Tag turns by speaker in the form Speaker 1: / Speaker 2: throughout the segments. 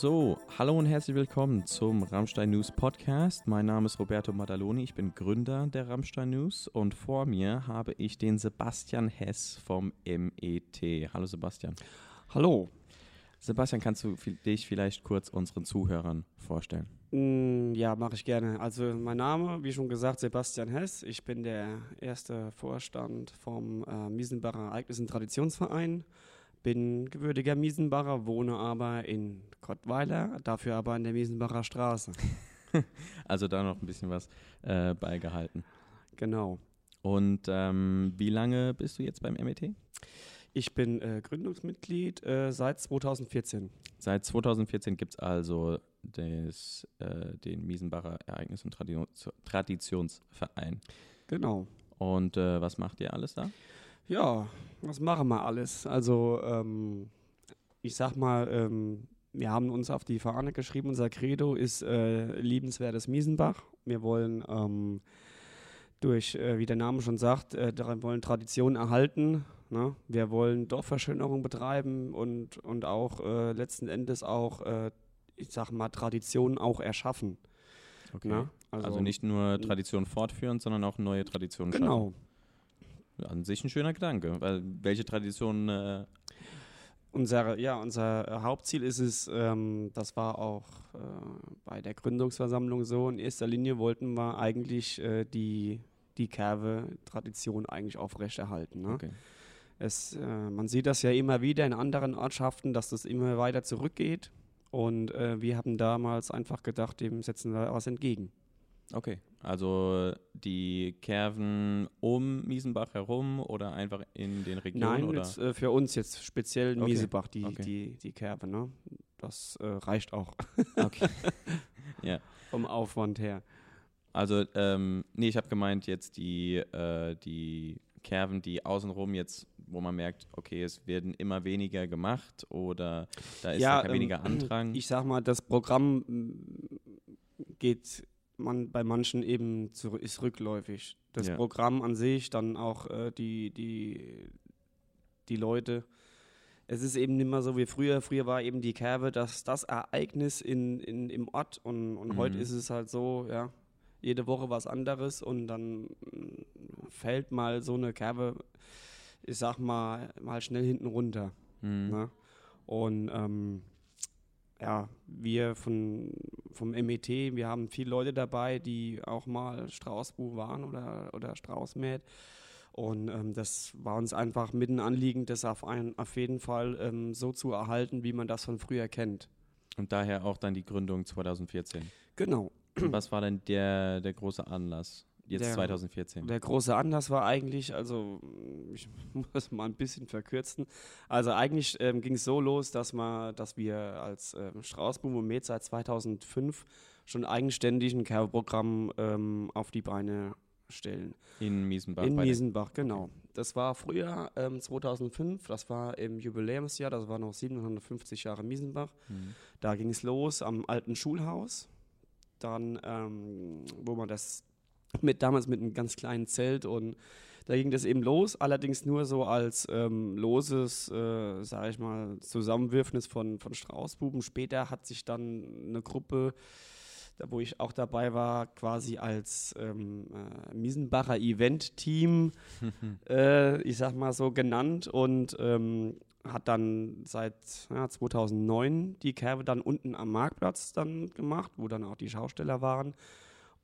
Speaker 1: So, hallo und herzlich willkommen zum Rammstein News Podcast. Mein Name ist Roberto Maddaloni, ich bin Gründer der Rammstein News und vor mir habe ich den Sebastian Hess vom MET. Hallo Sebastian.
Speaker 2: Hallo.
Speaker 1: Sebastian, kannst du dich vielleicht kurz unseren Zuhörern vorstellen?
Speaker 2: Mm, Ja, mache ich gerne. Also mein Name, wie schon gesagt, Sebastian Hess. Ich bin der erste Vorstand vom äh, Miesenbacher Ereignis- und Traditionsverein. Bin gewürdiger Miesenbacher, wohne aber in Kottweiler, dafür aber in der Miesenbacher Straße.
Speaker 1: Also da noch ein bisschen was äh, beigehalten.
Speaker 2: Genau.
Speaker 1: Und ähm, wie lange bist du jetzt beim MET?
Speaker 2: Ich bin äh, Gründungsmitglied äh, seit 2014.
Speaker 1: Seit 2014 gibt es also des, äh, den Miesenbacher Ereignis- und Tradi Traditionsverein.
Speaker 2: Genau.
Speaker 1: Und äh, was macht ihr alles da?
Speaker 2: Ja, was machen wir alles? Also, ähm, ich sag mal, ähm, wir haben uns auf die Fahne geschrieben, unser Credo ist äh, liebenswertes Miesenbach. Wir wollen ähm, durch, äh, wie der Name schon sagt, äh, wollen Traditionen erhalten. Ne? Wir wollen Dorfverschönerung betreiben und, und auch äh, letzten Endes auch, äh, ich sag mal, Traditionen auch erschaffen.
Speaker 1: Okay.
Speaker 2: Ne?
Speaker 1: Also, nicht nur Tradition fortführen, sondern auch neue Traditionen schaffen.
Speaker 2: Genau.
Speaker 1: An sich ein schöner Gedanke, weil welche Traditionen äh,
Speaker 2: Unser, ja, unser äh, Hauptziel ist es, ähm, das war auch äh, bei der Gründungsversammlung so, in erster Linie wollten wir eigentlich äh, die, die Kerve-Tradition eigentlich aufrechterhalten. Ne?
Speaker 1: okay.
Speaker 2: Es, äh, man sieht das ja immer wieder in anderen Ortschaften, dass das immer weiter zurückgeht. Und äh, wir haben damals einfach gedacht, dem setzen wir was entgegen.
Speaker 1: Okay. Also die Kerven um Miesenbach herum oder einfach in den Regionen
Speaker 2: Nein,
Speaker 1: oder?
Speaker 2: jetzt, äh, für uns jetzt speziell
Speaker 1: Okay,
Speaker 2: Miesebach, die,
Speaker 1: okay.
Speaker 2: die, die Kerve. Ne? Das äh, reicht auch
Speaker 1: Okay. ja.
Speaker 2: vom Aufwand her.
Speaker 1: Also, ähm, nee, ich habe gemeint jetzt die, äh, die Kerven, die außenrum jetzt, wo man merkt, okay, es werden immer weniger gemacht oder da ist ja,
Speaker 2: ähm,
Speaker 1: weniger Andrang.
Speaker 2: Ich sag mal, das Programm mm, geht man bei manchen eben zu, ist rückläufig. Das
Speaker 1: Ja.
Speaker 2: Programm an sich, dann auch äh, die, die, die Leute. Es ist eben nicht mehr so wie früher. Früher war eben die Kerbe das, das Ereignis in, in, im Ort und, und heute
Speaker 1: Mhm.
Speaker 2: ist es halt so, ja, jede Woche was anderes und dann mm, fällt mal so eine Kerbe, ich sag mal, mal schnell hinten runter.
Speaker 1: Mhm.
Speaker 2: Ne? Und ähm, ja, wir von, vom MET, wir haben viele Leute dabei, die auch mal Straußbuch waren oder, oder Straußmäht. Und ähm, das war uns einfach mit ein Anliegen, das auf, ein, auf jeden Fall ähm, so zu erhalten, wie man das von früher kennt.
Speaker 1: Und daher auch dann die Gründung 2014.
Speaker 2: Genau.
Speaker 1: Und was war denn der, der große Anlass jetzt
Speaker 2: Der-
Speaker 1: 2014?
Speaker 2: Der große Anlass war eigentlich, also ich muss mal ein bisschen verkürzen. Also eigentlich ähm, ging es so los, dass, man, dass wir als ähm, Straußboom und Med seit 2005 schon eigenständig ein Care-Programm ähm, auf die Beine stellen.
Speaker 1: In Miesenbach.
Speaker 2: In Miesenbach, genau. Das war früher ähm, 2005, das war im Jubiläumsjahr, das war noch 750 Jahre Miesenbach.
Speaker 1: Mhm.
Speaker 2: Da ging es los am alten Schulhaus. Dann, ähm, wo man das mit damals mit einem ganz kleinen Zelt und da ging das eben los, allerdings nur so als ähm, loses, äh, sage ich mal, Zusammenwürfnis von, von Straußbuben. Später hat sich dann eine Gruppe, da wo ich auch dabei war, quasi als ähm, äh, Miesenbacher Event-Team, äh, ich sag mal so genannt und ähm, hat dann seit ja, 2009 die Kerbe dann unten am Marktplatz dann gemacht, wo dann auch die Schausteller waren.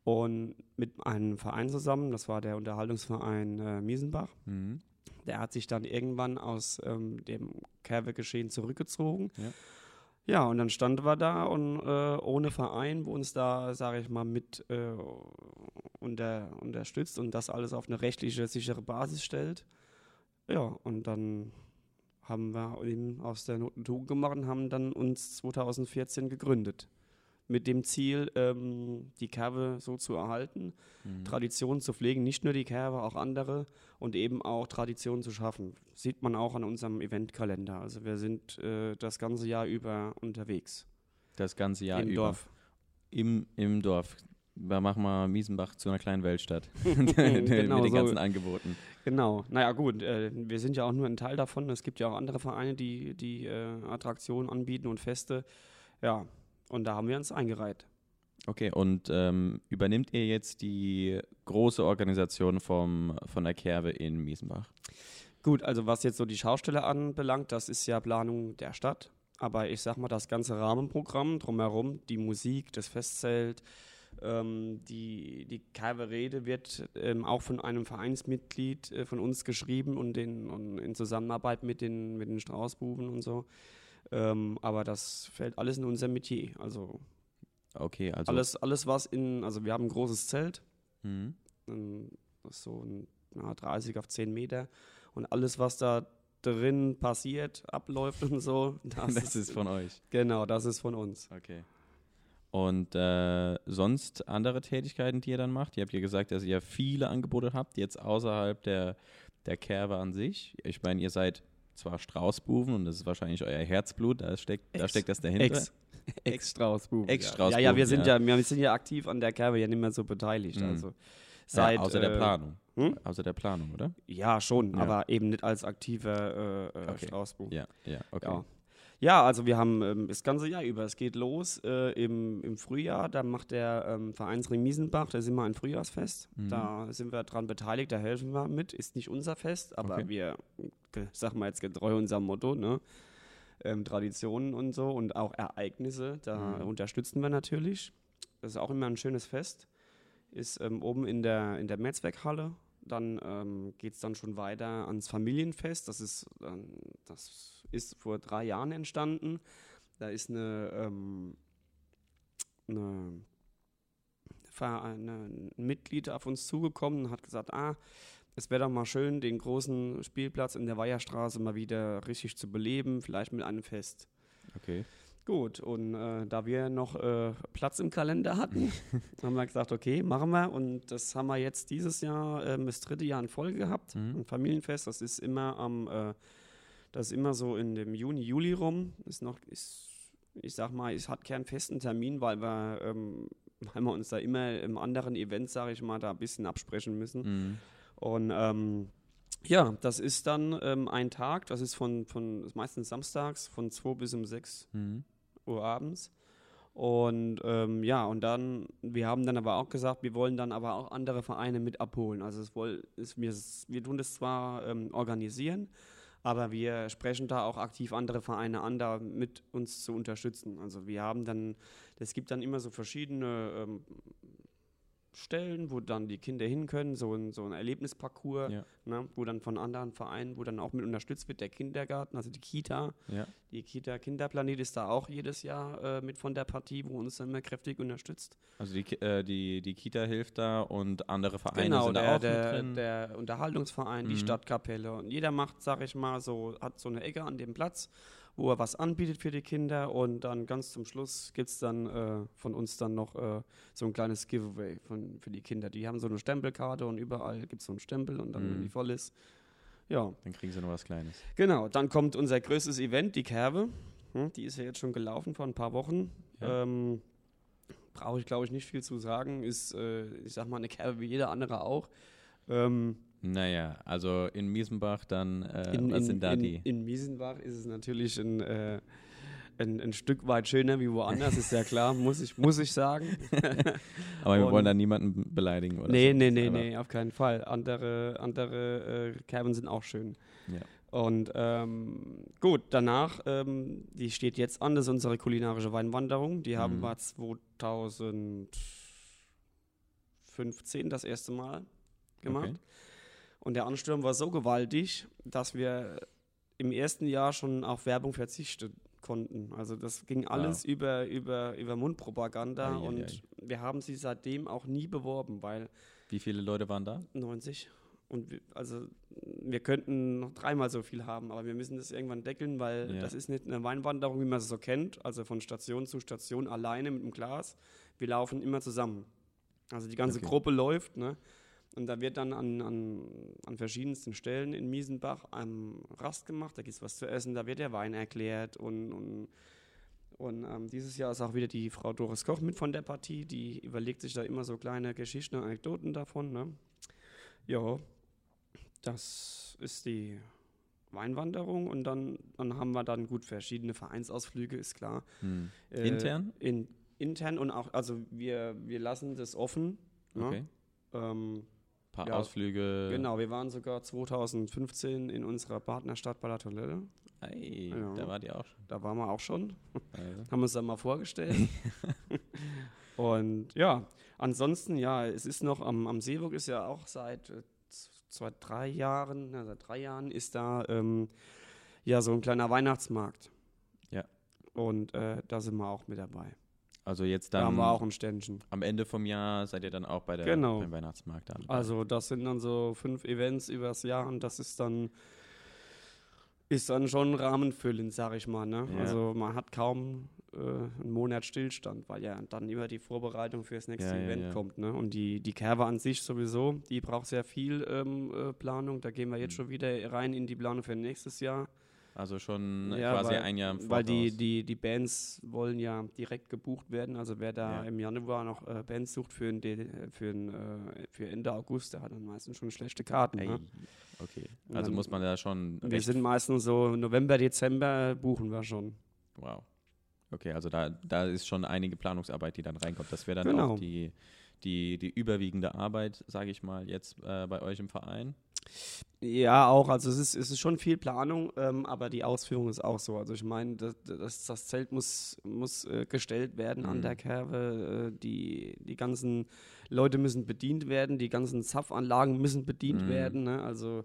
Speaker 2: Und mit einem Verein zusammen, das war der Unterhaltungsverein äh, Miesenbach,
Speaker 1: Mhm.
Speaker 2: der hat sich dann irgendwann aus ähm, dem Kerwe-Geschehen zurückgezogen.
Speaker 1: Ja.
Speaker 2: Ja, und dann standen wir da und äh, ohne Verein, wo uns da, sage ich mal, mit äh, unter, unterstützt und das alles auf eine rechtliche, sichere Basis stellt. Ja, und dann haben wir eben aus der Not eine Tugend gemacht und haben dann uns 2014 gegründet. Mit dem Ziel, ähm, die Kerbe so zu erhalten,
Speaker 1: Mhm.
Speaker 2: Traditionen zu pflegen, nicht nur die Kerbe, auch andere und eben auch Traditionen zu schaffen. Sieht man auch an unserem Eventkalender. Also wir sind äh, das ganze Jahr über unterwegs
Speaker 1: Das ganze Jahr
Speaker 2: im
Speaker 1: über.
Speaker 2: Dorf.
Speaker 1: Im, Im Dorf. Wir machen mal Miesenbach zu einer kleinen Weltstadt.
Speaker 2: Genau
Speaker 1: Mit den
Speaker 2: so.
Speaker 1: ganzen Angeboten.
Speaker 2: Genau. Naja gut, äh, wir sind ja auch nur ein Teil davon. Es gibt ja auch andere Vereine, die, die äh, Attraktionen anbieten und Feste. Ja, und da haben wir uns eingereiht.
Speaker 1: Okay, und ähm, übernimmt ihr jetzt die große Organisation vom, von der Kerwe in Miesenbach?
Speaker 2: Gut, also was jetzt so die Schausteller anbelangt, das ist ja Planung der Stadt. Aber ich sag mal, das ganze Rahmenprogramm drumherum, die Musik, das Festzelt, ähm, die, die Kerwe-Rede wird ähm, auch von einem Vereinsmitglied äh, von uns geschrieben und, den, und in Zusammenarbeit mit den, mit den Straußbuben und so. Ähm, aber das fällt alles in unser Metier. Also,
Speaker 1: Okay, also.
Speaker 2: alles, alles, was in, also wir haben ein großes Zelt,
Speaker 1: Mhm.
Speaker 2: ähm, so ein, na, 30 auf 10 Meter. Und alles, was da drin passiert, abläuft und so, das,
Speaker 1: Das ist von euch.
Speaker 2: Genau, das ist von uns.
Speaker 1: Okay. Und äh, sonst andere Tätigkeiten, die ihr dann macht? Ihr habt ja gesagt, dass ihr viele Angebote habt, jetzt außerhalb der, der Kerwe an sich. Ich meine, ihr seid zwar Straußbuben und das ist wahrscheinlich euer Herzblut, da steckt, da
Speaker 2: Ex-
Speaker 1: steckt das dahinter.
Speaker 2: Ex. Ex-Straußbuben.
Speaker 1: Ex-Straußbuben,
Speaker 2: ja, ja, wir sind
Speaker 1: ja.
Speaker 2: ja. wir sind ja aktiv an der Kerbe ja nicht mehr so beteiligt.
Speaker 1: Mhm.
Speaker 2: Also seit,
Speaker 1: ja, außer der
Speaker 2: äh,
Speaker 1: Planung.
Speaker 2: hm?
Speaker 1: Außer der Planung, oder?
Speaker 2: Ja, schon,
Speaker 1: Ja.
Speaker 2: aber eben nicht als aktiver äh, äh,
Speaker 1: Okay.
Speaker 2: Straußbub.
Speaker 1: Ja, ja, okay.
Speaker 2: Ja. Also wir haben ähm, das ganze Jahr über. Es geht los äh, im, im Frühjahr. Da macht der ähm, Vereinsring Miesenbach, da sind wir ein Frühjahrsfest.
Speaker 1: Mhm.
Speaker 2: Da sind wir dran beteiligt, da helfen wir mit. Ist nicht unser Fest, aber
Speaker 1: Okay.
Speaker 2: wir, ge- sagen wir jetzt getreu unserem Motto, ne? ähm, Traditionen und so und auch Ereignisse, da
Speaker 1: Mhm.
Speaker 2: unterstützen wir natürlich. Das ist auch immer ein schönes Fest. Ist ähm, oben in der, in der Metzwerkhalle. Dann ähm, geht es dann schon weiter ans Familienfest. Das ist, ähm, das ist vor drei Jahren entstanden. Da ist eine, ähm, eine, ein Mitglied auf uns zugekommen und hat gesagt, ah, es wäre doch mal schön, den großen Spielplatz in der Weiherstraße mal wieder richtig zu beleben, vielleicht mit einem Fest.
Speaker 1: okay.
Speaker 2: Gut, und äh, da wir noch äh, Platz im Kalender hatten, haben wir gesagt, okay, machen wir. Und das haben wir jetzt dieses Jahr, ähm, das dritte Jahr in Folge gehabt.
Speaker 1: Mhm.
Speaker 2: Ein Familienfest, das ist immer am, äh, das ist immer so in dem Juni, Juli rum. Ist noch, ist, ich sag mal, es hat keinen festen Termin, weil wir, ähm, weil wir uns da immer im anderen Event, sage ich mal, da ein bisschen absprechen müssen.
Speaker 1: Mhm.
Speaker 2: Und ähm, ja, das ist dann ähm, ein Tag, das ist von, von meistens samstags von 2 bis um 6
Speaker 1: Mhm.
Speaker 2: Uhr abends. Und ähm, ja, und dann, wir haben dann aber auch gesagt, wir wollen dann aber auch andere Vereine mit abholen. Also es woll, ist, wir, wir tun das zwar ähm, organisieren, aber wir sprechen da auch aktiv andere Vereine an, da mit uns zu unterstützen. Also wir haben dann, es gibt dann immer so verschiedene ähm, Stellen, wo dann die Kinder hin können, so ein, so ein Erlebnisparcours,
Speaker 1: Ja.
Speaker 2: ne, wo dann von anderen Vereinen, wo dann auch mit unterstützt wird, der Kindergarten, also die Kita.
Speaker 1: Ja.
Speaker 2: Die Kita Kinderplanet ist da auch jedes Jahr äh, mit von der Partie, wo uns dann immer kräftig unterstützt.
Speaker 1: Also die, äh, die, die Kita hilft da und andere Vereine
Speaker 2: genau,
Speaker 1: sind
Speaker 2: der,
Speaker 1: da auch
Speaker 2: der,
Speaker 1: mit drin.
Speaker 2: der Unterhaltungsverein, die
Speaker 1: Mhm.
Speaker 2: Stadtkapelle. Und jeder macht, sag ich mal, so, hat so eine Ecke an dem Platz, wo er was anbietet für die Kinder. Und dann ganz zum Schluss gibt es dann äh, von uns dann noch äh, so ein kleines Giveaway von, für die Kinder. Die haben so eine Stempelkarte und überall gibt es so einen Stempel und dann, wenn
Speaker 1: Mhm.
Speaker 2: die voll ist. Ja,
Speaker 1: Dann kriegen sie noch was Kleines.
Speaker 2: Genau, dann kommt unser größtes Event, die Kerbe. Hm, Die ist ja jetzt schon gelaufen vor ein paar Wochen.
Speaker 1: Ja.
Speaker 2: Ähm, Brauche ich, glaube ich, nicht viel zu sagen. Ist, äh, ich sag mal, eine Kerbe wie jeder andere auch. Ähm,
Speaker 1: Naja, also in Miesenbach dann, äh,
Speaker 2: in,
Speaker 1: was
Speaker 2: in,
Speaker 1: sind da
Speaker 2: in,
Speaker 1: die?
Speaker 2: in Miesenbach ist es natürlich ein, äh, ein, ein Stück weit schöner wie woanders, ist ja klar, muss ich, muss ich sagen.
Speaker 1: Aber wir
Speaker 2: und-
Speaker 1: wollen da niemanden beleidigen oder
Speaker 2: nee,
Speaker 1: so.
Speaker 2: nee, nee, nee, auf keinen Fall. Andere, andere äh, Kerben sind auch schön.
Speaker 1: Ja.
Speaker 2: Und ähm, gut, danach, ähm, die steht jetzt an, das ist unsere kulinarische Weinwanderung. Die haben
Speaker 1: Mhm.
Speaker 2: wir 2015 das erste Mal gemacht.
Speaker 1: Okay.
Speaker 2: Und der Ansturm war so gewaltig, dass wir im ersten Jahr schon auf Werbung verzichten konnten. Also das ging alles über, über, über Mundpropaganda
Speaker 1: Ei, ei,
Speaker 2: und
Speaker 1: ei.
Speaker 2: wir haben sie seitdem auch nie beworben, weil
Speaker 1: Wie viele Leute waren da?
Speaker 2: 90. Und wir, also wir könnten noch dreimal so viel haben, aber wir müssen das irgendwann deckeln, weil
Speaker 1: Ja.
Speaker 2: das ist nicht eine Weinwanderung, wie man es so kennt, also von Station zu Station alleine mit dem Glas. Wir laufen immer zusammen. Also die ganze
Speaker 1: Okay.
Speaker 2: Gruppe läuft, ne? Und da wird dann an, an, an verschiedensten Stellen in Miesenbach ähm, Rast gemacht, da gibt es was zu essen, da wird der Wein erklärt und, und, und ähm, dieses Jahr ist auch wieder die Frau Doris Koch mit von der Partie, die überlegt sich da immer so kleine Geschichten und Anekdoten davon. Ne? Ja, das ist die Weinwanderung und dann, dann haben wir dann gut verschiedene Vereinsausflüge, ist klar.
Speaker 1: Hm.
Speaker 2: Äh,
Speaker 1: Intern?
Speaker 2: In, intern und auch, also wir, wir lassen das offen. ne?
Speaker 1: Okay.
Speaker 2: Ähm,
Speaker 1: paar
Speaker 2: ja,
Speaker 1: Ausflüge.
Speaker 2: genau, wir waren sogar 2015 in unserer Partnerstadt Balatolelle.
Speaker 1: Ei,
Speaker 2: Ja.
Speaker 1: da wart ihr auch schon.
Speaker 2: Da waren wir auch schon.
Speaker 1: Also.
Speaker 2: haben uns dann mal vorgestellt. und ja, ansonsten, ja, es ist noch am, am Seeburg ist ja auch seit äh, zwei, drei Jahren, ja, seit drei Jahren ist da ähm, ja so ein kleiner Weihnachtsmarkt.
Speaker 1: Ja.
Speaker 2: Und äh, da sind wir auch mit dabei.
Speaker 1: Also jetzt
Speaker 2: Da haben
Speaker 1: dann
Speaker 2: wir auch ein Ständchen.
Speaker 1: am Ende vom Jahr seid ihr dann auch bei der,
Speaker 2: Genau.
Speaker 1: beim Weihnachtsmarkt da.
Speaker 2: Also das sind dann so fünf Events übers Jahr und das ist dann ist dann schon rahmenfüllend, sag ich mal. Ne?
Speaker 1: Ja.
Speaker 2: Also man hat kaum äh, einen Monat Stillstand, weil ja dann immer die Vorbereitung für das nächste
Speaker 1: ja,
Speaker 2: Event
Speaker 1: ja.
Speaker 2: kommt. Ne? Und die, die Kerbe an sich sowieso, die braucht sehr viel ähm, äh, Planung. Da gehen wir jetzt
Speaker 1: Mhm.
Speaker 2: schon wieder rein in die Planung für nächstes Jahr.
Speaker 1: Also schon
Speaker 2: Ja,
Speaker 1: quasi
Speaker 2: weil-
Speaker 1: ein Jahr im Voraus.
Speaker 2: Weil die, die, die Bands wollen ja direkt gebucht werden. Also wer da
Speaker 1: Ja.
Speaker 2: im Januar noch äh, Bands sucht für, ein, für, ein, äh, für Ende August, der hat dann meistens schon schlechte Karten. Ne?
Speaker 1: okay. Also
Speaker 2: dann-
Speaker 1: muss man da schon
Speaker 2: Wir sind meistens so November, Dezember buchen wir schon.
Speaker 1: Wow. Okay, also da, da ist schon einige Planungsarbeit, die dann reinkommt. Das wäre dann
Speaker 2: Genau.
Speaker 1: auch die, die, die überwiegende Arbeit, sage ich mal, jetzt äh, bei euch im Verein.
Speaker 2: Ja, auch. Also es ist, es ist schon viel Planung, ähm, aber die Ausführung ist auch so. Also ich meine, das, das, das Zelt muss, muss äh, gestellt werden an
Speaker 1: Mhm.
Speaker 2: der Kerbe. Äh, die, die ganzen Leute müssen bedient werden, die ganzen Zapfanlagen müssen bedient
Speaker 1: Mhm.
Speaker 2: werden. Ne? Also,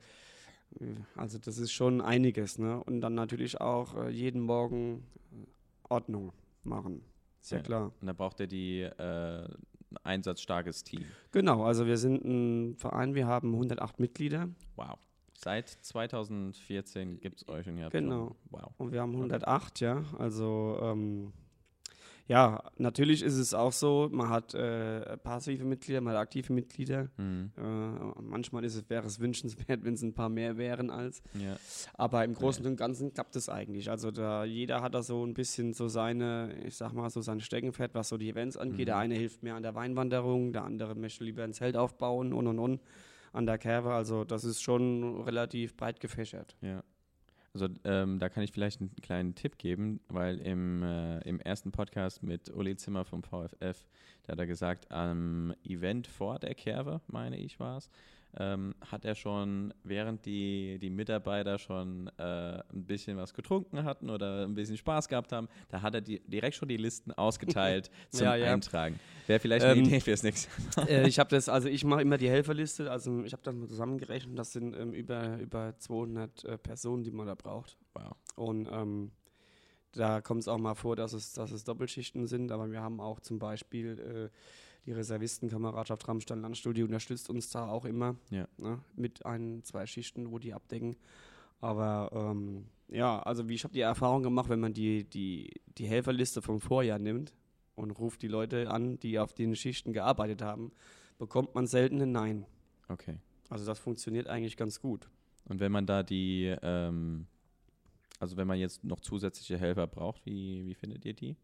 Speaker 2: äh, also das ist schon einiges. Ne? Und dann natürlich auch äh, jeden Morgen äh, Ordnung machen. Ist ja,
Speaker 1: Ja.
Speaker 2: klar.
Speaker 1: Und da braucht ihr die äh, einsatzstarkes Team.
Speaker 2: Genau, also wir sind ein Verein, wir haben 108 Mitglieder.
Speaker 1: Wow. Seit 2014 gibt es euch und ihr habt
Speaker 2: Genau.
Speaker 1: schon, wow.
Speaker 2: Und wir haben 108, ja. Also, ähm, ja, natürlich ist es auch so, man hat äh, passive Mitglieder, man hat aktive Mitglieder.
Speaker 1: Mhm.
Speaker 2: Äh, manchmal ist es, wäre es wünschenswert, wenn es ein paar mehr wären als.
Speaker 1: Ja.
Speaker 2: Aber im Großen und Ganzen klappt es eigentlich. Also da jeder hat da so ein bisschen so seine, ich sag mal, so sein Steckenpferd, was so die Events angeht. Der
Speaker 1: Mhm.
Speaker 2: eine hilft mehr an der Weinwanderung, der andere möchte lieber ein Zelt aufbauen und und und an der Kerbe. Also das ist schon relativ breit gefächert.
Speaker 1: Ja. Also ähm, da kann ich vielleicht einen kleinen Tipp geben, weil im, äh, im ersten Podcast mit Uli Zimmer vom VFF, da hat er gesagt, am Event vor der Kerbe, meine ich war es, ähm, hat er schon, während die, die Mitarbeiter schon äh, ein bisschen was getrunken hatten oder ein bisschen Spaß gehabt haben, da hat er die, direkt schon die Listen ausgeteilt zum
Speaker 2: Ja, ja.
Speaker 1: Eintragen. Wäre vielleicht eine
Speaker 2: Ähm,
Speaker 1: Idee fürs nächste Mal.
Speaker 2: äh, ich habe das, also ich mache immer die Helferliste, also ich habe das mal zusammengerechnet, das sind ähm, über, über 200 äh, Personen, die man da braucht.
Speaker 1: Wow.
Speaker 2: Und ähm, da kommt es auch mal vor, dass es, dass es Doppelschichten sind, aber wir haben auch zum Beispiel äh, die Reservistenkameradschaft Rammstein Landstudio unterstützt uns da auch immer
Speaker 1: Ja.
Speaker 2: ne, mit ein, zwei Schichten, wo die abdecken. Aber ähm, ja, also wie ich habe die Erfahrung gemacht, wenn man die, die, die Helferliste vom Vorjahr nimmt und ruft die Leute an, die auf den Schichten gearbeitet haben, bekommt man selten ein Nein.
Speaker 1: Okay.
Speaker 2: Also das funktioniert eigentlich ganz gut.
Speaker 1: Und wenn man da die, ähm, also wenn man jetzt noch zusätzliche Helfer braucht, wie, wie findet ihr die?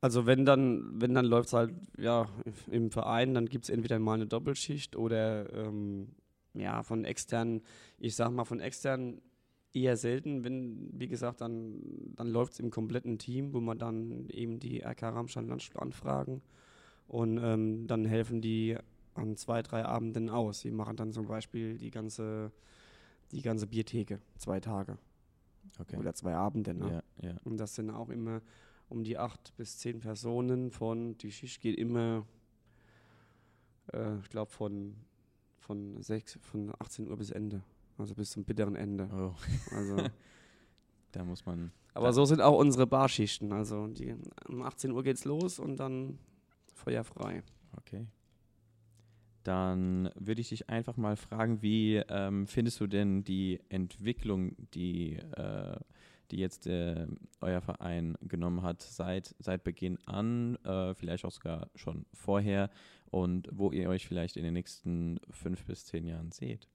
Speaker 2: Also wenn dann, wenn dann läuft es halt ja im Verein, dann gibt es entweder mal eine Doppelschicht oder ähm, ja von externen, ich sag mal von externen eher selten, wenn, wie gesagt, dann, dann läuft es im kompletten Team, wo man dann eben die RK Ramstein Landstuhl anfragen und ähm, dann helfen die an zwei, drei Abenden aus. Die machen dann zum Beispiel die ganze, die ganze Biertheke, zwei Tage
Speaker 1: Okay.
Speaker 2: oder zwei Abende. Ne?
Speaker 1: Ja, ja.
Speaker 2: Und das sind auch immer um die acht bis zehn Personen von, die Schicht geht immer, äh, ich glaube, von, von, sechs, von 18 Uhr bis Ende. Also bis zum bitteren Ende.
Speaker 1: Oh,
Speaker 2: Also,
Speaker 1: da muss man.
Speaker 2: aber so sind auch unsere Barschichten. Also die, um 18 Uhr geht's los und dann feuerfrei.
Speaker 1: Okay. Dann würde ich dich einfach mal fragen, wie ähm, findest du denn die Entwicklung, die, äh, die jetzt äh, euer Verein genommen hat, seit, seit Beginn an, äh, vielleicht auch sogar schon vorher und wo ihr euch vielleicht in den nächsten fünf bis zehn Jahren seht?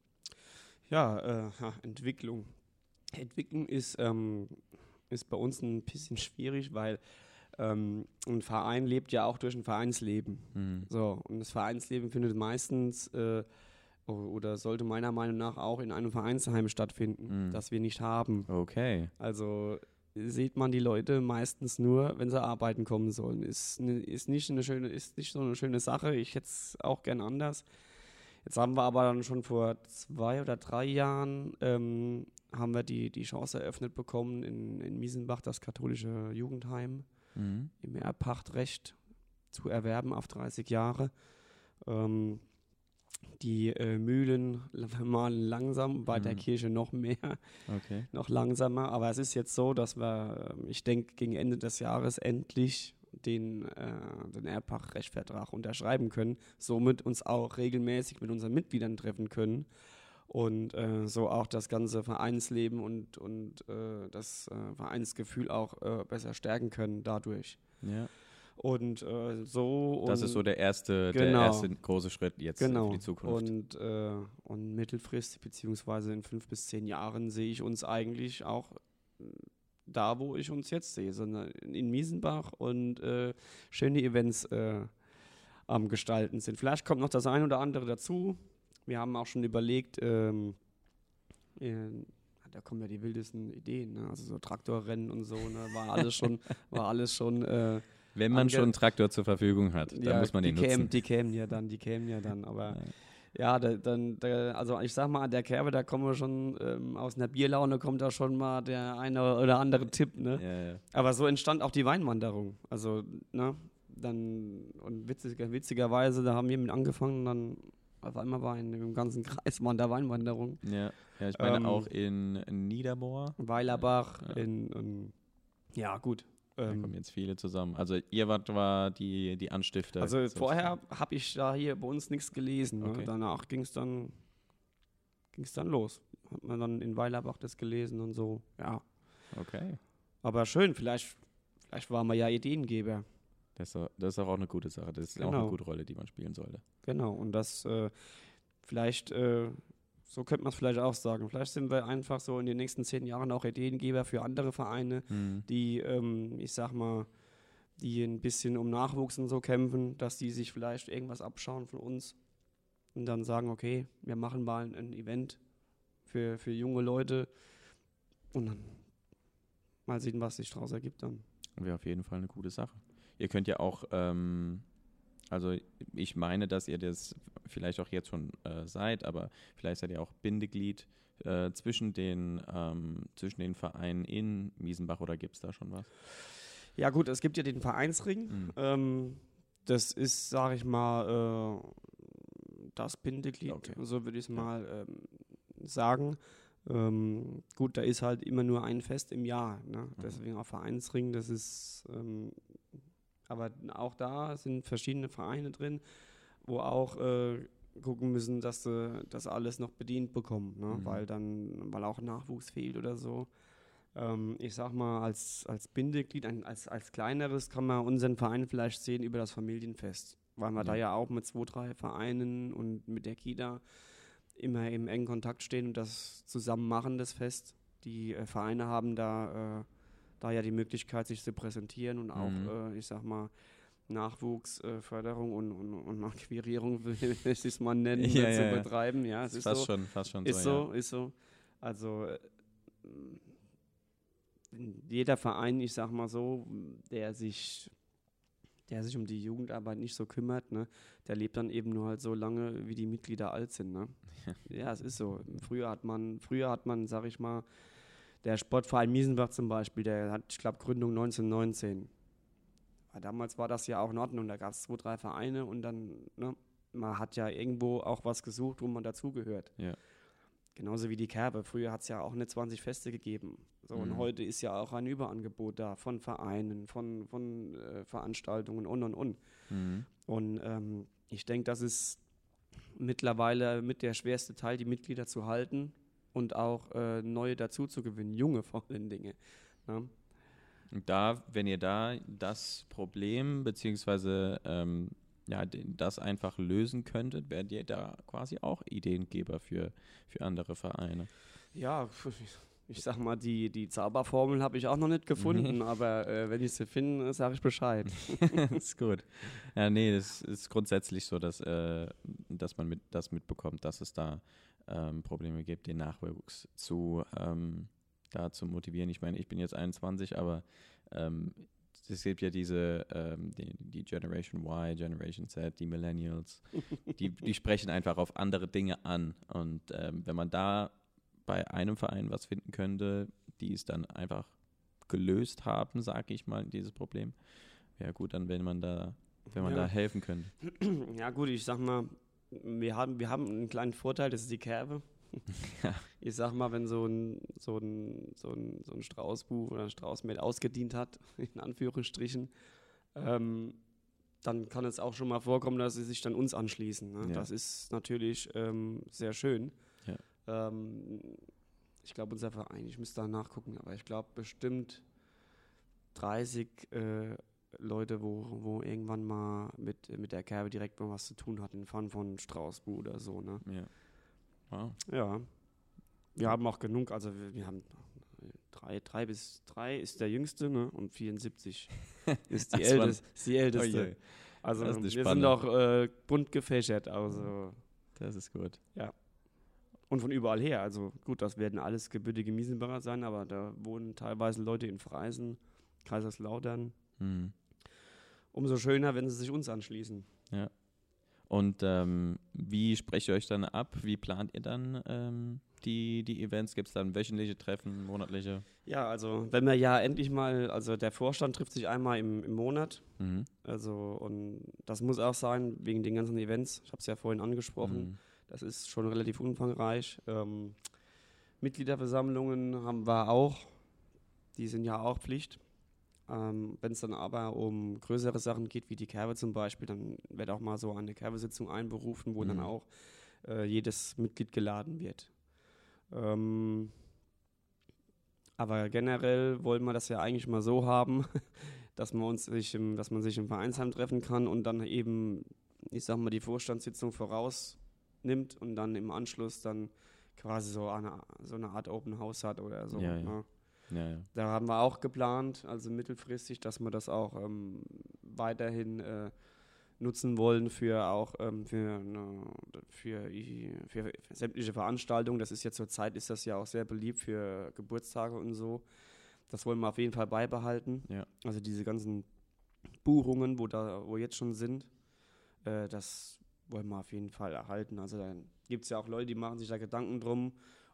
Speaker 2: Ja, äh, Entwicklung. Entwicklung ist, ähm, ist bei uns ein bisschen schwierig, weil ähm, ein Verein lebt ja auch durch ein Vereinsleben.
Speaker 1: Hm.
Speaker 2: So, und das Vereinsleben findet meistens äh, oder sollte meiner Meinung nach auch in einem Vereinsheim stattfinden,
Speaker 1: Mhm.
Speaker 2: das wir nicht haben.
Speaker 1: Okay.
Speaker 2: Also sieht man die Leute meistens nur, wenn sie arbeiten kommen sollen. Ist, ne, ist, nicht, eine schöne, ist nicht so eine schöne Sache. Ich hätte es auch gern anders. Jetzt haben wir aber dann schon vor zwei oder drei Jahren ähm, haben wir die, die Chance eröffnet bekommen, in, in Miesenbach das katholische Jugendheim
Speaker 1: Mhm.
Speaker 2: im Erbpachtrecht zu erwerben auf 30 Jahre. Ähm, die äh, Mühlen malen langsam, bei der
Speaker 1: Mhm.
Speaker 2: Kirche noch mehr
Speaker 1: Okay.
Speaker 2: noch langsamer. Aber es ist jetzt so, dass wir, ähm, ich denke, gegen Ende des Jahres endlich den, äh, den Erbpachtrechtvertrag unterschreiben können, somit uns auch regelmäßig mit unseren Mitgliedern treffen können und äh, so auch das ganze Vereinsleben und, und äh, das äh, Vereinsgefühl auch äh, besser stärken können dadurch.
Speaker 1: Ja.
Speaker 2: Und äh, so.
Speaker 1: Das
Speaker 2: und,
Speaker 1: ist so der erste,
Speaker 2: Genau.
Speaker 1: der erste große Schritt jetzt
Speaker 2: genau.
Speaker 1: für die Zukunft.
Speaker 2: Und, äh, und mittelfristig, beziehungsweise in fünf bis zehn Jahren, sehe ich uns eigentlich auch äh, da, wo ich uns jetzt sehe, sondern in Miesenbach und äh, schöne Events äh, am Gestalten sind. Vielleicht kommt noch das ein oder andere dazu. Wir haben auch schon überlegt, ähm, äh, da kommen ja die wildesten Ideen, ne? also so Traktorrennen und so, ne? war alles schon, war alles schon äh,
Speaker 1: Wenn man schon einen Traktor zur Verfügung hat, dann muss man den
Speaker 2: kämen,
Speaker 1: nutzen.
Speaker 2: Die kämen ja dann, die kämen ja dann, aber
Speaker 1: Ja.
Speaker 2: ja, da, dann, da, also ich sag mal, an der Kerbe, da kommen wir schon, ähm, aus einer Bierlaune kommt da schon mal der eine oder andere Tipp, ne?
Speaker 1: Ja, ja.
Speaker 2: Aber so entstand auch die Weinwanderung. Also, ne? Dann, und witziger, witzigerweise, da haben wir mit angefangen dann auf einmal war in dem ganzen Kreis mal der Weinwanderung.
Speaker 1: Ja, ja, ich meine
Speaker 2: Ähm,
Speaker 1: auch in Niedermoor.
Speaker 2: Weilerbach,
Speaker 1: Ja.
Speaker 2: in, in, ja, gut.
Speaker 1: Da
Speaker 2: Ähm,
Speaker 1: kommen jetzt viele zusammen. Also ihr wart war die, die Anstifter.
Speaker 2: Also vorher habe ich da hier bei uns nichts gelesen. Ne?
Speaker 1: Okay.
Speaker 2: Danach ging es dann, ging's dann los. Hat man dann in Weilerbach das gelesen und so. Ja.
Speaker 1: Okay.
Speaker 2: Aber schön, vielleicht, vielleicht waren wir ja Ideengeber.
Speaker 1: Das ist, doch, das ist auch eine gute Sache. Das ist auch
Speaker 2: Genau.
Speaker 1: eine gute Rolle, die man spielen sollte.
Speaker 2: Genau. Und das äh, vielleicht, äh, so könnte man es vielleicht auch sagen. Vielleicht sind wir einfach so in den nächsten zehn Jahren auch Ideengeber für andere Vereine,
Speaker 1: Mhm.
Speaker 2: die, ähm, ich sag mal, die ein bisschen um Nachwuchs und so kämpfen, dass die sich vielleicht irgendwas abschauen von uns und dann sagen, okay, wir machen mal ein, ein Event für, für junge Leute und dann mal sehen, was sich daraus ergibt dann.
Speaker 1: Wäre auf jeden Fall eine gute Sache. Ihr könnt ja auch, ähm, also ich meine, dass ihr das vielleicht auch jetzt schon äh, seid, aber vielleicht seid ihr auch Bindeglied äh, zwischen, den, ähm, zwischen den Vereinen in Miesenbach oder gibt es da schon was?
Speaker 2: Ja gut, es gibt ja den Vereinsring.
Speaker 1: Mhm.
Speaker 2: Ähm, das ist, sage ich mal, äh, das Bindeglied,
Speaker 1: Okay.
Speaker 2: so würde ich es mal ähm, sagen. Ähm, gut, da ist halt immer nur ein Fest im Jahr. Ne?
Speaker 1: Mhm.
Speaker 2: Deswegen auch Vereinsring, das ist, ähm, aber auch da sind verschiedene Vereine drin, wo auch äh, gucken müssen, dass sie das alles noch bedient bekommen, ne?
Speaker 1: Mhm.
Speaker 2: weil dann, weil auch Nachwuchs fehlt oder so. Ähm, ich sag mal, als, als Bindeglied, als, als kleineres kann man unseren Verein vielleicht sehen über das Familienfest, weil wir da
Speaker 1: Mhm.
Speaker 2: ja auch mit zwei, drei Vereinen und mit der Kita immer im engen Kontakt stehen und das zusammen machen, das Fest. Die äh, Vereine haben da, äh, da ja die Möglichkeit, sich zu präsentieren und auch,
Speaker 1: Mhm.
Speaker 2: äh, ich sag mal, Nachwuchsförderung und, und, und Akquirierung, will ich es mal nennen,
Speaker 1: Ja,
Speaker 2: zu
Speaker 1: ja, ja.
Speaker 2: betreiben. Ja, es ist
Speaker 1: fast
Speaker 2: so.
Speaker 1: schon, fast schon
Speaker 2: Ist
Speaker 1: so.
Speaker 2: so, ist so. Also äh, jeder Verein, ich sag mal so, der sich, der sich um die Jugendarbeit nicht so kümmert, ne, der lebt dann eben nur halt so lange, wie die Mitglieder alt sind, ne? Ja, es ist so. Früher hat man, früher hat man, sag ich mal, der Sportverein Miesenbach zum Beispiel, der hat, ich glaube, Gründung 1919. Aber damals war das ja auch in Ordnung. Da gab es zwei, drei Vereine und dann, ne, man hat ja irgendwo auch was gesucht, wo man dazugehört.
Speaker 1: Ja.
Speaker 2: Genauso wie die Kerbe. Früher hat es ja auch eine 20 Feste gegeben. So,
Speaker 1: Mhm.
Speaker 2: Und heute ist ja auch ein Überangebot da von Vereinen, von, von äh, Veranstaltungen und und und.
Speaker 1: Mhm.
Speaker 2: Und ähm, ich denke, das ist mittlerweile mit der schwerste Teil, die Mitglieder zu halten und auch äh, neue dazu zu gewinnen, junge vor allen Dingen. Ne?
Speaker 1: Da, wenn ihr da das Problem beziehungsweise ähm, ja, das einfach lösen könntet, werdet ihr da quasi auch Ideengeber für, für andere Vereine.
Speaker 2: Ja, Ich sag mal, die, die Zauberformel habe ich auch noch nicht gefunden, aber äh, wenn ich sie finde, sage ich Bescheid.
Speaker 1: das ist gut. Ja, nee, das ist grundsätzlich so, dass, äh, dass man mit, das mitbekommt, dass es da ähm, Probleme gibt, den Nachwuchs zu, ähm, da zu motivieren. Ich meine, ich bin jetzt 21, aber ähm, es gibt ja diese, ähm, die, die Generation Y, Generation Z, die Millennials, die, die sprechen einfach auf andere Dinge an. Und ähm, wenn man da bei einem Verein was finden könnte, die es dann einfach gelöst haben, sage ich mal, dieses Problem, wäre gut dann, wenn man da, wenn man
Speaker 2: Ja.
Speaker 1: da helfen könnte.
Speaker 2: Ja gut, ich sag mal, wir haben, wir haben einen kleinen Vorteil, das ist die Kerbe.
Speaker 1: Ja.
Speaker 2: Ich sag mal, wenn so ein, so ein, so ein, so ein Straußbuch oder ein Straußmehl ausgedient hat, in Anführungsstrichen, ähm, dann kann es auch schon mal vorkommen, dass sie sich dann uns anschließen. Ne?
Speaker 1: Ja.
Speaker 2: Das ist natürlich ähm, sehr schön.
Speaker 1: Ja.
Speaker 2: Ähm, ich glaube, unser Verein, ich müsste da nachgucken, aber ich glaube bestimmt 30 äh, Leute, wo, wo irgendwann mal mit, mit der Kerbe direkt mal was zu tun hatten, in Form von Straußbuch oder so. Ne?
Speaker 1: Ja. Wow.
Speaker 2: Ja. Wir haben auch genug, also wir, wir haben drei, drei bis drei ist der jüngste, ne? Und 74 ist die, älteste, ist die älteste.
Speaker 1: Oje,
Speaker 2: Also
Speaker 1: Das ist eine
Speaker 2: wir
Speaker 1: Spanne.
Speaker 2: sind auch äh, bunt gefächert, also
Speaker 1: das ist gut.
Speaker 2: und von überall her. Also gut, das werden alles gebürtige Miesenbacher sein, aber da wohnen teilweise Leute in Freisen, Kaiserslautern.
Speaker 1: Hm.
Speaker 2: Umso schöner, wenn sie sich uns anschließen.
Speaker 1: Und ähm, wie sprecht ihr euch dann ab? Wie plant ihr dann ähm, die, die Events? Gibt es dann wöchentliche Treffen, monatliche?
Speaker 2: Ja, also wenn wir ja endlich mal, also der Vorstand trifft sich einmal im, im Monat
Speaker 1: Mhm.
Speaker 2: Also, und das muss auch sein, wegen den ganzen Events. Ich habe es ja vorhin angesprochen.
Speaker 1: Mhm.
Speaker 2: Das ist schon relativ umfangreich. Ähm, Mitgliederversammlungen haben wir auch. Die sind ja auch Pflicht. Ähm, Wenn es dann aber um größere Sachen geht, wie die Kerbe zum Beispiel, dann wird auch mal so eine Kerbesitzung einberufen, wo dann
Speaker 1: Mhm.
Speaker 2: auch äh, jedes Mitglied geladen wird. Ähm, aber generell wollen wir das ja eigentlich mal so haben, dass man uns sich im, dass man sich im Vereinsheim treffen kann und dann eben, ich sag mal, die Vorstandssitzung vorausnimmt und dann im Anschluss dann quasi so eine, so eine Art Open House hat oder so.
Speaker 1: Ja, ja.
Speaker 2: Ne?
Speaker 1: Ja, ja.
Speaker 2: Da haben wir auch geplant, also mittelfristig, dass wir das auch ähm, weiterhin äh, nutzen wollen für auch ähm, für, eine, für, i- für sämtliche Veranstaltungen. Das ist ja zur Zeit ist das ja auch sehr beliebt für Geburtstage und so. Das wollen wir auf jeden Fall beibehalten.
Speaker 1: Ja.
Speaker 2: Also diese ganzen Buchungen, wo da, wo jetzt schon sind, äh, das wollen wir auf jeden Fall erhalten. Also dann gibt es ja auch Leute, die machen sich da Gedanken drum,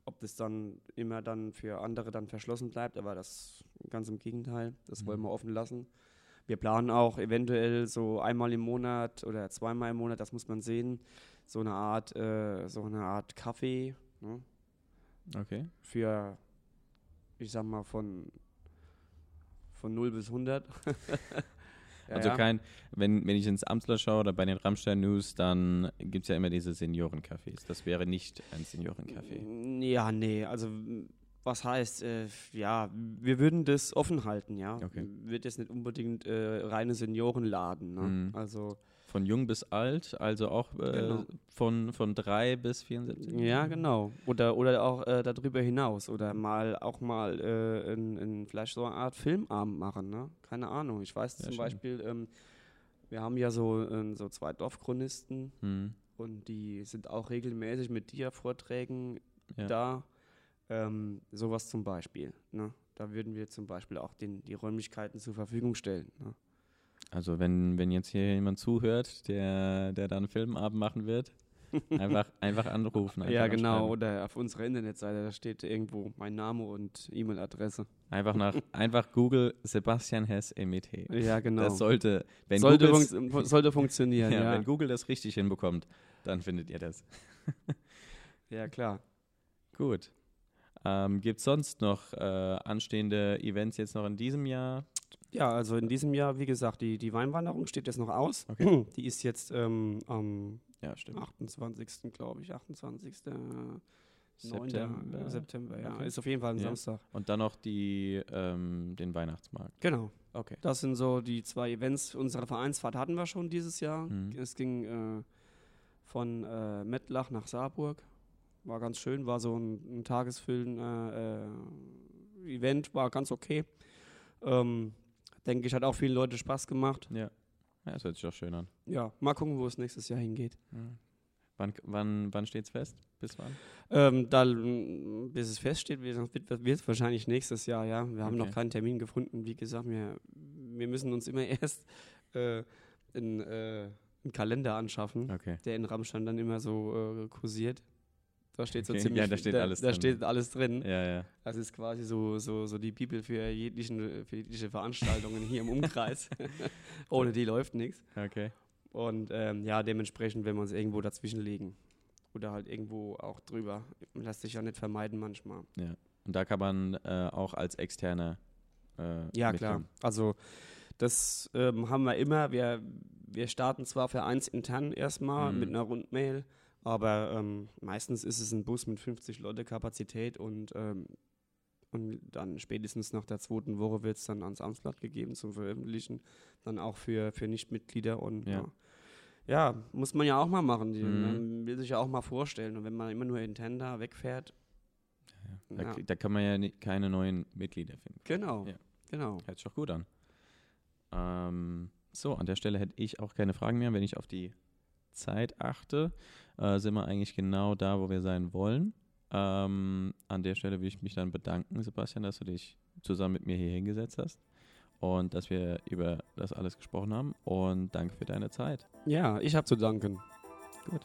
Speaker 2: ob das dann immer dann für andere dann verschlossen bleibt, aber das ganz im Gegenteil, das wollen
Speaker 1: Mhm.
Speaker 2: wir offen lassen. Wir planen auch eventuell so einmal im Monat oder zweimal im Monat, das muss man sehen, so eine Art, äh, so eine Art Kaffee ne,
Speaker 1: Okay.
Speaker 2: für, ich sag mal, von, von 0 bis 100. Ja,
Speaker 1: also
Speaker 2: ja.
Speaker 1: kein, wenn, wenn ich ins Amtsler schaue oder bei den Rammstein News, dann gibt es ja immer diese Seniorencafés. Das wäre nicht ein Seniorencafé.
Speaker 2: Ja, nee, also was heißt, äh, ja, wir würden das offen halten, ja.
Speaker 1: Okay.
Speaker 2: Wird jetzt nicht unbedingt äh, reine Seniorenladen, ne?
Speaker 1: Mhm.
Speaker 2: Also,
Speaker 1: Von jung bis alt, also auch äh,
Speaker 2: Genau.
Speaker 1: von, von 3 bis 74?
Speaker 2: ja, genau. Oder, oder auch äh, darüber hinaus. Oder mal auch mal äh, in, in vielleicht so eine Art Filmabend machen, ne? Keine Ahnung. Ich weiß
Speaker 1: Ja,
Speaker 2: zum
Speaker 1: schön.
Speaker 2: Beispiel, ähm, wir haben ja so, äh, so zwei Dorfchronisten
Speaker 1: Hm.
Speaker 2: und die sind auch regelmäßig mit Dia-Vorträgen
Speaker 1: Ja.
Speaker 2: da. Ähm, sowas zum Beispiel. Ne? Da würden wir zum Beispiel auch den, die Räumlichkeiten zur Verfügung stellen. Ne?
Speaker 1: Also wenn, wenn jetzt hier jemand zuhört, der, der da einen Filmabend machen wird, einfach, einfach anrufen. Einfach
Speaker 2: ja, genau. Oder auf unserer Internetseite, da steht irgendwo mein Name und E-Mail-Adresse.
Speaker 1: Einfach nach, einfach Google Sebastian Hess MET.
Speaker 2: Ja, genau.
Speaker 1: Das sollte, wenn
Speaker 2: sollte, funktio- sollte funktionieren,
Speaker 1: ja,
Speaker 2: ja.
Speaker 1: wenn Google das richtig hinbekommt, dann findet ihr das.
Speaker 2: Ja, klar.
Speaker 1: Gut. Ähm, Gibt es sonst noch äh, anstehende Events jetzt noch in diesem Jahr?
Speaker 2: Ja, also in diesem Jahr, wie gesagt, die, die Weinwanderung steht jetzt noch aus.
Speaker 1: Okay.
Speaker 2: Die ist jetzt ähm, am
Speaker 1: Ja, stimmt.
Speaker 2: 28. glaube ich, 28.
Speaker 1: September.
Speaker 2: September, September ja.
Speaker 1: Okay.
Speaker 2: Ist auf jeden Fall ein
Speaker 1: Ja.
Speaker 2: Samstag.
Speaker 1: Und dann noch die, ähm, den Weihnachtsmarkt.
Speaker 2: Genau.
Speaker 1: Okay.
Speaker 2: Das sind so die zwei Events. Unsere Vereinsfahrt hatten wir schon dieses Jahr.
Speaker 1: Mhm.
Speaker 2: Es ging äh, von äh, Mettlach nach Saarburg war ganz schön, war so ein, ein Tagesfüllen äh, äh, Event, war ganz okay. Ähm, denke ich, hat auch vielen Leuten Spaß gemacht.
Speaker 1: Ja. Ja, das hört sich doch schön an.
Speaker 2: Ja, mal gucken, wo es nächstes Jahr hingeht.
Speaker 1: Ja. Wann, wann, wann steht es fest? Bis wann?
Speaker 2: Ähm, da, bis es feststeht, wird, es wahrscheinlich nächstes Jahr, ja. Wir haben
Speaker 1: Okay.
Speaker 2: noch keinen Termin gefunden. Wie gesagt, wir, wir müssen uns immer erst äh, einen, äh, einen Kalender anschaffen,
Speaker 1: Okay.
Speaker 2: der in Rammstein dann immer so äh, kursiert. Da steht so
Speaker 1: Okay.
Speaker 2: ziemlich
Speaker 1: Ja, da steht
Speaker 2: da,
Speaker 1: alles
Speaker 2: da
Speaker 1: drin.
Speaker 2: steht alles drin.
Speaker 1: Ja, ja.
Speaker 2: Das ist quasi so, so, so die Bibel für, jeglichen, für jegliche Veranstaltungen hier im Umkreis. Ohne die läuft nichts.
Speaker 1: Okay.
Speaker 2: Und ähm, ja, dementsprechend, wenn wir uns irgendwo dazwischen legen. Oder halt irgendwo auch drüber. Lässt sich ja nicht vermeiden manchmal.
Speaker 1: Und da kann man äh, auch als Externer. Äh,
Speaker 2: Ja, klar.
Speaker 1: mitkommen.
Speaker 2: Also das ähm, haben wir immer. Wir, wir starten zwar vereinsintern erstmal
Speaker 1: Mhm.
Speaker 2: mit einer Rundmail, aber ähm, meistens ist es ein Bus mit 50 Leute Kapazität und, ähm, und dann spätestens nach der zweiten Woche wird es dann ans Amtsblatt gegeben zum Veröffentlichen. Dann auch für, für Nichtmitglieder und
Speaker 1: Ja.
Speaker 2: ja. ja, muss man ja auch mal machen. Die,
Speaker 1: Mhm.
Speaker 2: Man will sich ja auch mal vorstellen. Und wenn man immer nur intern da wegfährt,
Speaker 1: Ja. Da,
Speaker 2: Ja.
Speaker 1: da kann man ja ni- keine neuen Mitglieder finden.
Speaker 2: genau.
Speaker 1: Ja.
Speaker 2: Genau.
Speaker 1: Hört sich doch gut an. Ähm, so, an der Stelle hätte ich auch keine Fragen mehr. Wenn ich auf die Zeit achte, äh, sind wir eigentlich genau da, wo wir sein wollen. Ähm, an der Stelle will ich mich dann bedanken, Sebastian, dass du dich zusammen mit mir hier hingesetzt hast und dass wir über das alles gesprochen haben. Und danke für deine Zeit.
Speaker 2: Ja, ich habe zu danken.
Speaker 1: Gut.